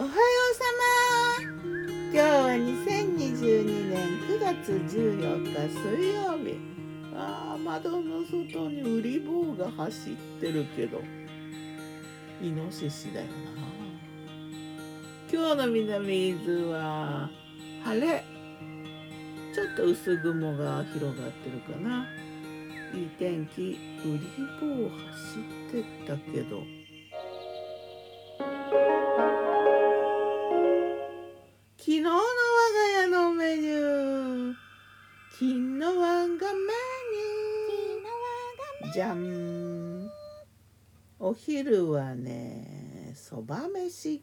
おはようさま。今日は2022年9月14日水曜日。あー窓の外にウリ坊が走ってるけど。イノシシだよな。今日の南伊豆は晴れ。ちょっと薄雲が広がってるかな。いい天気。ウリ坊走ってったけど。金のワンがメニューじゃんお昼はねそば飯。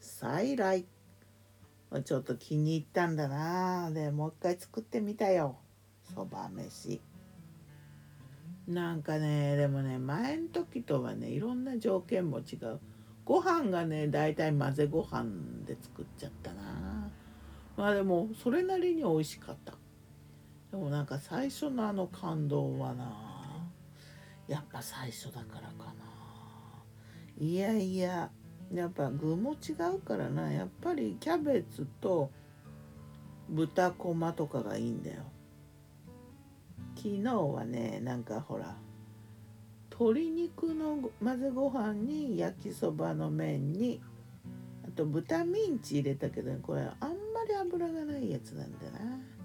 再来。ちょっと気に入ったんだな。でもう一回作ってみたよ。そば飯。なんかねでもね前の時とはねいろんな条件も違う。ご飯がね大体混ぜご飯で作っちゃったな。まあでもそれなりに美味しかったでもなんか最初のあの感動はなやっぱ最初だからかな。いやいややっぱ具も違うからな。やっぱりキャベツと豚こまとかがいいんだよ。昨日はねなんかほら鶏肉の混ぜご飯に焼きそばの麺にあと豚ミンチ入れたけどこれあんまり油がないやつなんだな。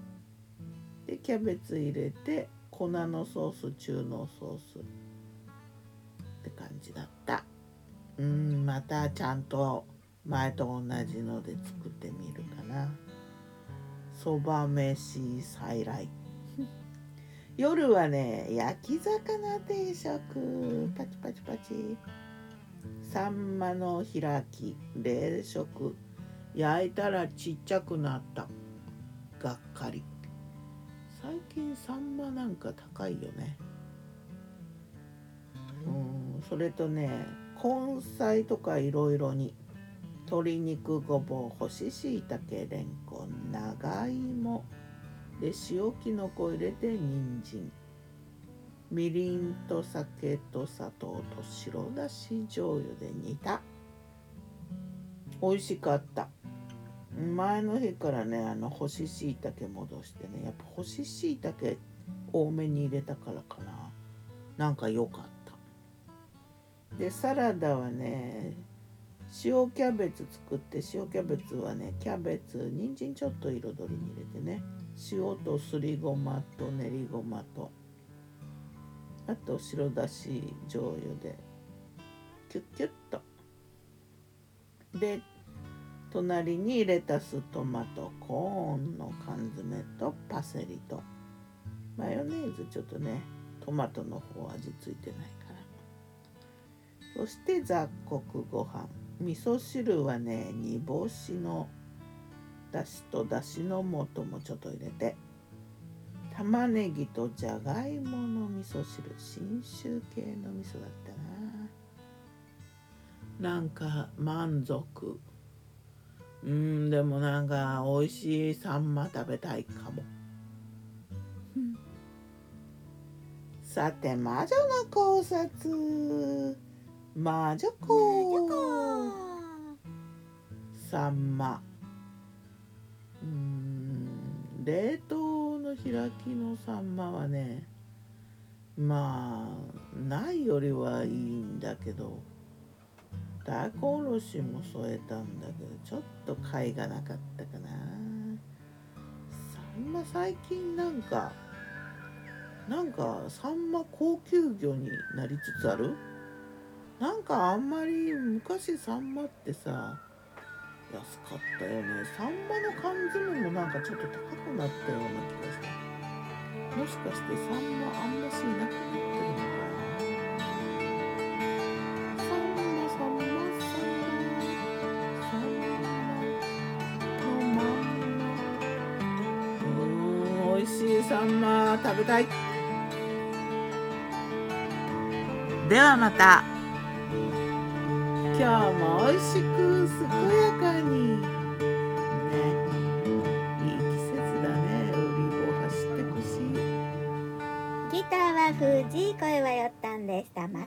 でキャベツ入れて粉のソース中濃ソースって感じだった。うんまたちゃんと前と同じので作ってみるかな。そば飯再来。夜はね焼き魚定食。パチパチパチ。サンマの開き冷食。焼いたらちっちゃくなった。がっかり。最近サンマなんか高いよね。うんそれとね根菜とかいろいろに鶏肉ごぼう干し椎茸れんこん長芋で塩きのこ入れて人参みりんと酒と砂糖と白だし醤油で煮た。美味しかった。前の日からねあの干し椎茸戻してねやっぱ干し椎茸多めに入れたからかな。なんか良かった。でサラダはね塩キャベツ作って塩キャベツはねキャベツ人参ちょっと彩りに入れてね塩とすりごまと練りごまとあと白だし醤油でキュッキュッと。で隣にレタストマトコーンの缶詰とパセリと。マヨネーズちょっとねトマトの方味付いてないから。そして雑穀ご飯。味噌汁はね煮干しのだしとだしの素もちょっと入れて。玉ねぎとじゃがいもの味噌汁。信州系の味噌だったな。なんか満足。うんでもなんか美味しいサンマ食べたいかも。さて魔女の考察。魔女子サンマ。うん冷凍の開きのサンマはねまあないよりはいいんだけど。大根おろしも添えたんだけどちょっと貝がなかったかな。サンマ最近なんかなんかサンマ高級魚になりつつある？なんかあんまり昔サンマってさ安かったよね。サンマの缶詰もなんかちょっと高くなったような気がした。もしかしてサンマあんましいなくなってるのかな？サンマ食べたい。ではまた。今日も美味しく健やかに。ね。いい季節だね。ウリボ走ってほしい。ギターは藤井声はよったんでした。またね